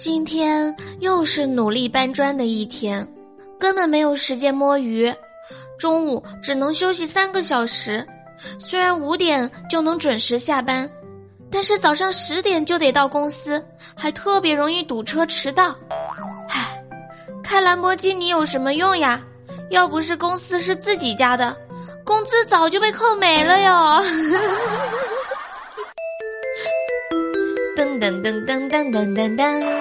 今天又是努力搬砖的一天，根本没有时间摸鱼。中午只能休息三个小时，虽然五点就能准时下班，但是早上十点就得到公司，还特别容易堵车迟到。唉，开兰博基尼有什么用呀？要不是公司是自己家的，工资早就被扣没了哟。噔噔噔噔噔噔噔噔。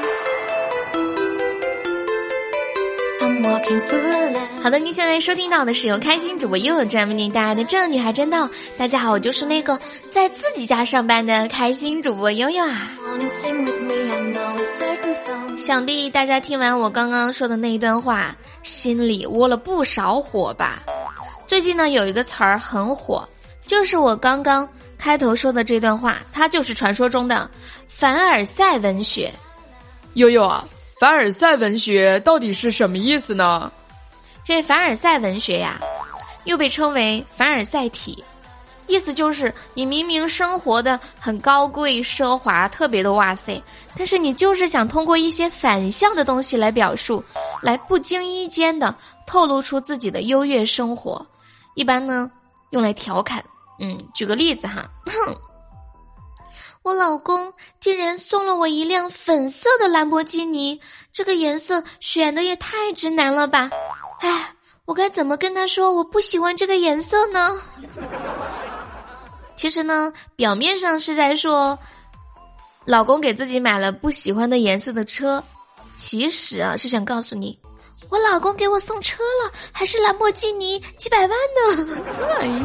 好的，您现在收听到的是由开心主播悠悠专为您带来的《这女孩真逗》。大家好，我就是那个在自己家上班的开心主播悠悠啊。想必大家听完我刚刚说的那一段话，心里窝了不少火吧？最近呢，有一个词儿很火，就是我刚刚开头说的这段话，它就是传说中的凡尔赛文学。悠悠啊。凡尔赛文学到底是什么意思呢？这凡尔赛文学呀，又被称为凡尔赛体，意思就是你明明生活的很高贵奢华，特别的哇塞，但是你就是想通过一些反向的东西来表述，来不经意间的透露出自己的优越生活，一般呢用来调侃。嗯，举个例子哈。我老公竟然送了我一辆粉色的兰博基尼，这个颜色选的也太直男了吧！哎，我该怎么跟他说我不喜欢这个颜色呢？其实呢，表面上是在说老公给自己买了不喜欢的颜色的车，其实啊是想告诉你，我老公给我送车了，还是兰博基尼，几百万呢！哎呀。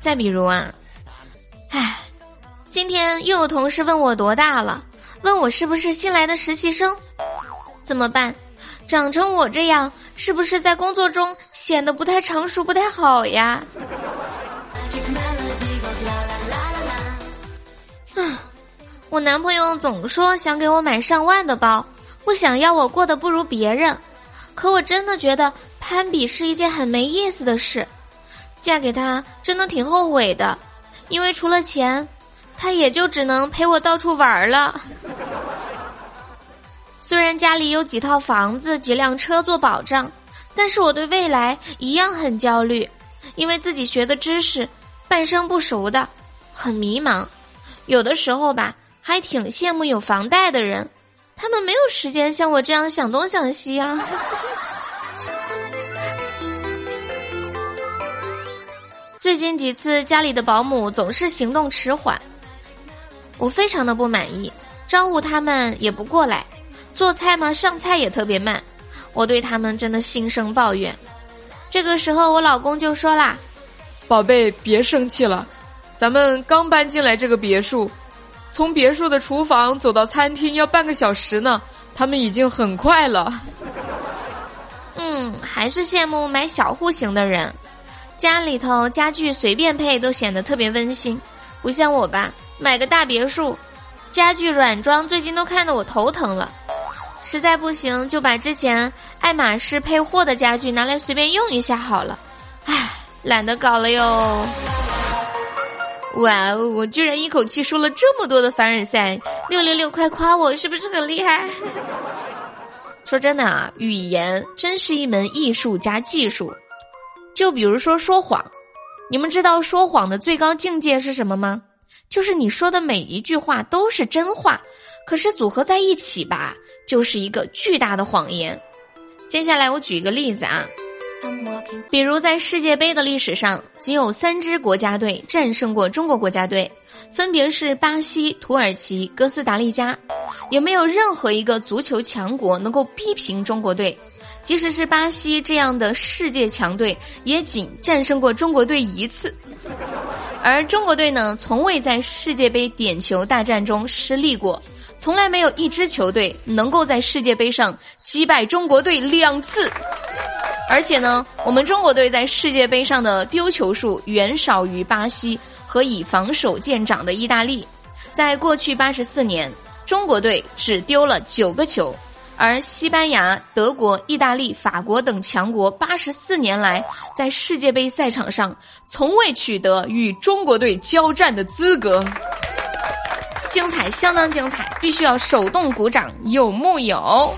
再比如啊，唉，今天又有同事问我多大了，问我是不是新来的实习生，怎么办？长成我这样，是不是在工作中显得不太成熟、不太好呀？啊，我男朋友总说想给我买上万的包，不想要我过得不如别人，可我真的觉得。攀比是一件很没意思的事，嫁给他真的挺后悔的，因为除了钱，他也就只能陪我到处玩了。虽然家里有几套房子、几辆车做保障，但是我对未来一样很焦虑，因为自己学的知识半生不熟的，很迷茫。有的时候吧，还挺羡慕有房贷的人，他们没有时间像我这样想东想西啊。最近几次家里的保姆总是行动迟缓，我非常的不满意。招呼他们也不过来，做菜嘛上菜也特别慢，我对他们真的心生抱怨。这个时候我老公就说啦：“宝贝，别生气了，咱们刚搬进来这个别墅，从别墅的厨房走到餐厅要半个小时呢，他们已经很快了。”嗯，还是羡慕买小户型的人。家里头家具随便配都显得特别温馨，不像我吧，买个大别墅，家具软装最近都看得我头疼了。实在不行就把之前爱马仕配货的家具拿来随便用一下好了。唉，懒得搞了哟。哇哦，我居然一口气说了这么多的凡尔赛，六六六，快夸我是不是很厉害？说真的啊，语言真是一门艺术加技术。就比如说说谎，你们知道说谎的最高境界是什么吗？就是你说的每一句话都是真话，可是组合在一起吧，就是一个巨大的谎言。接下来我举一个例子啊，比如在世界杯的历史上，仅有三支国家队战胜过中国国家队，分别是巴西、土耳其、哥斯达黎加，也没有任何一个足球强国能够逼平中国队。即使是巴西这样的世界强队，也仅战胜过中国队一次，而中国队呢，从未在世界杯点球大战中失利过，从来没有一支球队能够在世界杯上击败中国队两次，而且呢，我们中国队在世界杯上的丢球数远少于巴西和以防守见长的意大利，在过去八十四年，中国队只丢了九个球。而西班牙、德国、意大利、法国等强国八十四年来在世界杯赛场上从未取得与中国队交战的资格。精彩，相当精彩，必须要手动鼓掌，有木有？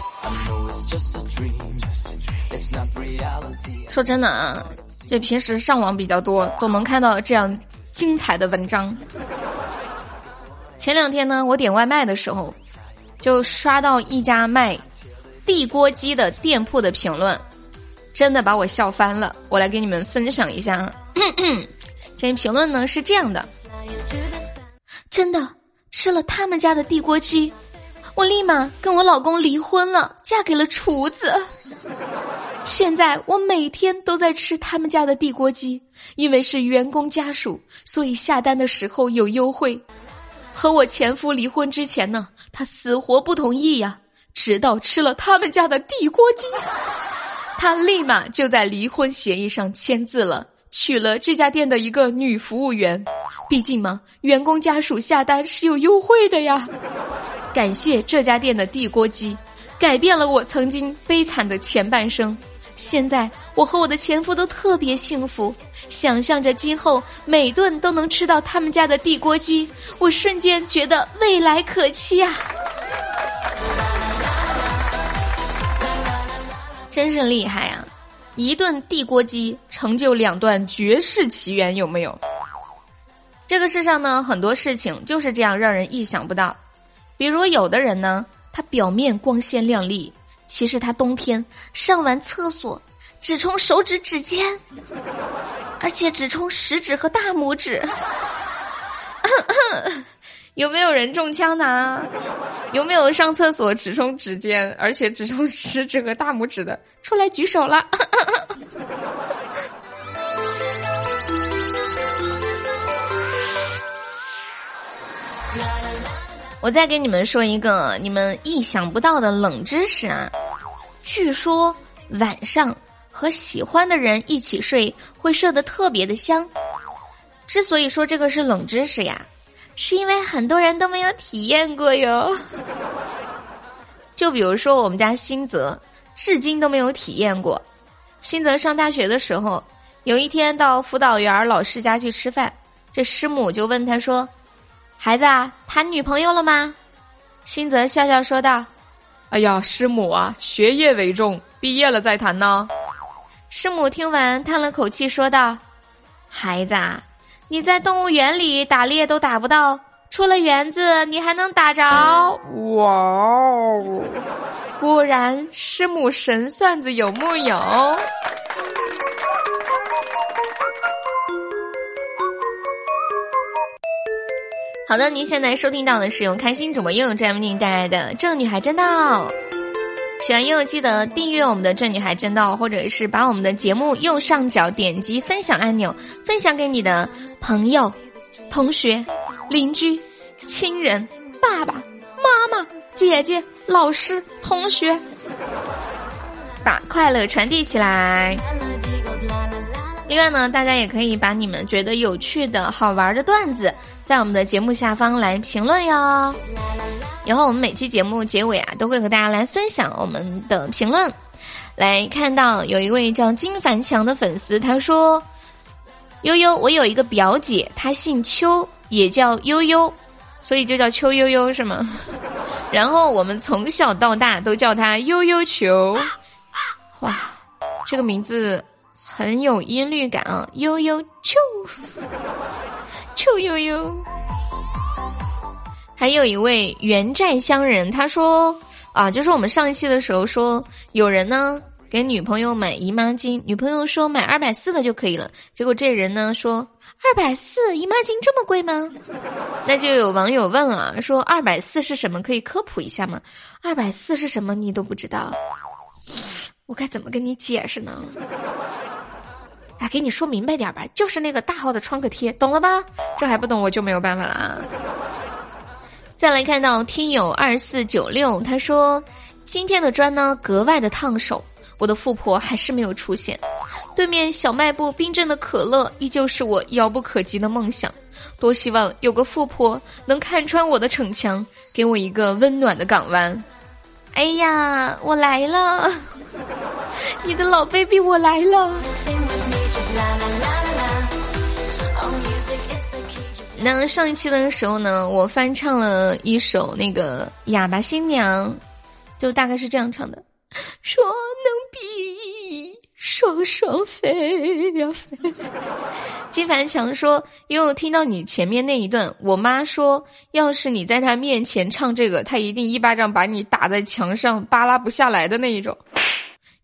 说真的啊，这平时上网比较多，总能看到这样精彩的文章。前两天呢，我点外卖的时候，就刷到一家卖地锅鸡的店铺的评论，真的把我笑翻了。我来给你们分享一下，这评论呢是这样的：真的吃了他们家的地锅鸡，我立马跟我老公离婚了，嫁给了厨子。现在我每天都在吃他们家的地锅鸡，因为是员工家属，所以下单的时候有优惠。和我前夫离婚之前呢，他死活不同意呀。直到吃了他们家的地锅鸡，他立马就在离婚协议上签字了，娶了这家店的一个女服务员。毕竟嘛，员工家属下单是有优惠的呀。感谢这家店的地锅鸡，改变了我曾经悲惨的前半生。现在我和我的前夫都特别幸福。想象着今后每顿都能吃到他们家的地锅鸡，我瞬间觉得未来可期啊！真是厉害啊！一顿地锅鸡成就两段绝世奇缘，有没有？这个世上呢，很多事情就是这样让人意想不到。比如有的人呢，他表面光鲜亮丽，其实他冬天上完厕所只冲手指指尖。而且只冲食指和大拇指，有没有人中枪呢？有没有上厕所只冲指尖，而且只冲食指和大拇指的？出来举手了。我再给你们说一个你们意想不到的冷知识啊！据说晚上。和喜欢的人一起睡会睡得特别的香。之所以说这个是冷知识呀，是因为很多人都没有体验过哟。就比如说我们家新泽，至今都没有体验过。新泽上大学的时候，有一天到辅导员老师家去吃饭，这师母就问他说：“孩子啊，谈女朋友了吗？”新泽笑笑说道：“哎呀，师母啊，学业为重，毕业了再谈呢。”师母听完，叹了口气，说道：“孩子，你在动物园里打猎都打不到，出了园子你还能打着？”哇哦！果然，师母神算子有木有？好的，您现在收听到的是由开心主播悠悠为您带来的《这女孩真道》。喜欢悠悠记得订阅我们的这女孩真道，或者是把我们的节目右上角点击分享按钮，分享给你的朋友、同学、邻居、亲人、爸爸妈妈、姐姐、老师、同学，把快乐传递起来。另外呢，大家也可以把你们觉得有趣的好玩的段子，在我们的节目下方来评论哟。以后我们每期节目结尾啊，都会和大家来分享我们的评论。来看到有一位叫金凡强的粉丝，他说：“悠悠，我有一个表姐，她姓邱，也叫悠悠，所以就叫邱悠悠是吗？然后我们从小到大都叫她悠悠球。哇，这个名字很有音律感啊，悠悠球，邱悠悠。”还有一位原寨乡人，他说：“啊，就是我们上一期的时候说，有人呢给女朋友买姨妈巾，女朋友说买二百四的就可以了。结果这人呢说二百四姨妈巾这么贵吗？那就有网友问了，说二百四是什么？可以科普一下吗？二百四是什么？你都不知道，我该怎么跟你解释呢？哎，给你说明白点吧，就是那个大号的创可贴，懂了吧？这还不懂，我就没有办法了啊。”再来看到听友二四九六，他说今天的砖呢格外的烫手，我的富婆还是没有出现。对面小卖部冰镇的可乐依旧是我遥不可及的梦想。多希望有个富婆能看穿我的逞强，给我一个温暖的港湾。哎呀，我来了，你的老 baby 我来了。那上一期的时候呢，我翻唱了一首那个《哑巴新娘》，就大概是这样唱的：说能比翼双双飞呀飞。金凡强说：“因为我听到你前面那一段，我妈说，要是你在她面前唱这个，她一定一巴掌把你打在墙上，扒拉不下来的那一种。”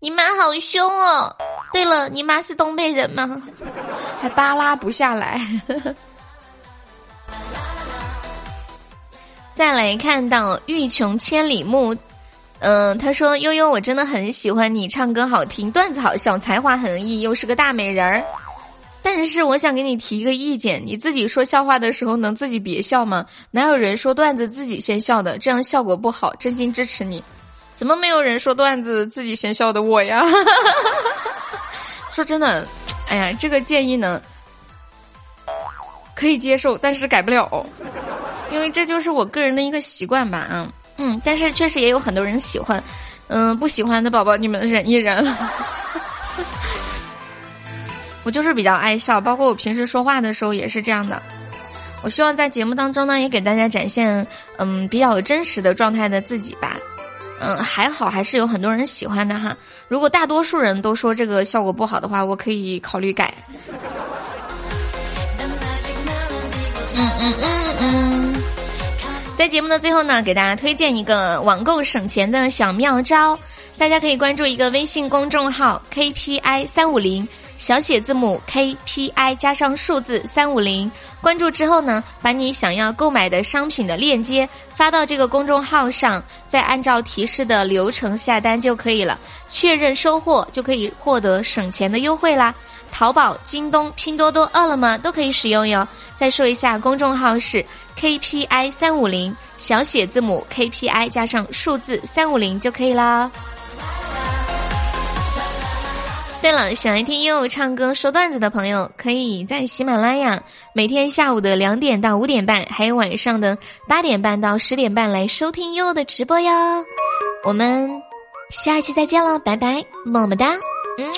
你妈好凶哦！对了，你妈是东北人吗？还扒拉不下来。再来看到欲穷千里目，嗯，他说悠悠，我真的很喜欢你唱歌好听，段子好笑，才华横溢，又是个大美人儿。但是我想给你提一个意见，你自己说笑话的时候能自己别笑吗？哪有人说段子自己先笑的？这样效果不好。真心支持你。怎么没有人说段子自己先笑的我呀？说真的，哎呀，这个建议呢，可以接受，但是改不了。因为这就是我个人的一个习惯吧，啊，嗯，但是确实也有很多人喜欢，嗯，不喜欢的宝宝你们忍一忍。我就是比较爱笑，包括我平时说话的时候也是这样的。我希望在节目当中呢，也给大家展现，嗯，比较真实的状态的自己吧。嗯，还好还是有很多人喜欢的哈。如果大多数人都说这个效果不好的话，我可以考虑改。嗯嗯嗯嗯。在节目的最后呢，给大家推荐一个网购省钱的小妙招，大家可以关注一个微信公众号 KPI 三五零，小写字母 KPI 加上数字三五零。关注之后呢，把你想要购买的商品的链接发到这个公众号上，再按照提示的流程下单就可以了，确认收货就可以获得省钱的优惠啦。淘宝、京东、拼多多、饿了么都可以使用哟。再说一下，公众号是 KPI 三五零，小写字母 KPI 加上数字三五零就可以啦。对了，喜欢听悠悠唱歌、说段子的朋友，可以在喜马拉雅每天下午的两点到五点半，还有晚上的八点半到十点半来收听悠悠的直播哟。我们下期再见了，拜拜，么么哒，嗯。